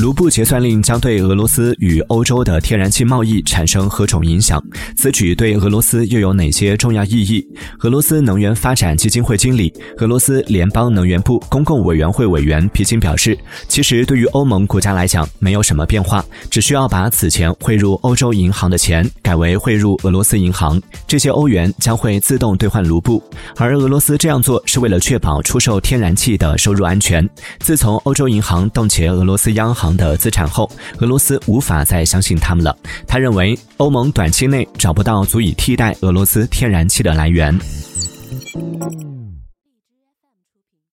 卢布结算令将对俄罗斯与欧洲的天然气贸易产生何种影响？此举对俄罗斯又有哪些重要意义？俄罗斯能源发展基金会经理、俄罗斯联邦能源部公共委员会委员皮金表示：“其实对于欧盟国家来讲，没有什么变化，只需要把此前汇入欧洲银行的钱改为汇入俄罗斯银行，这些欧元将会自动兑换卢布。而俄罗斯这样做是为了确保出售天然气的收入安全。自从欧洲银行冻结俄罗斯央行。”的资产后，俄罗斯无法再相信他们了。他认为，欧盟短期内找不到足以替代俄罗斯天然气的来源。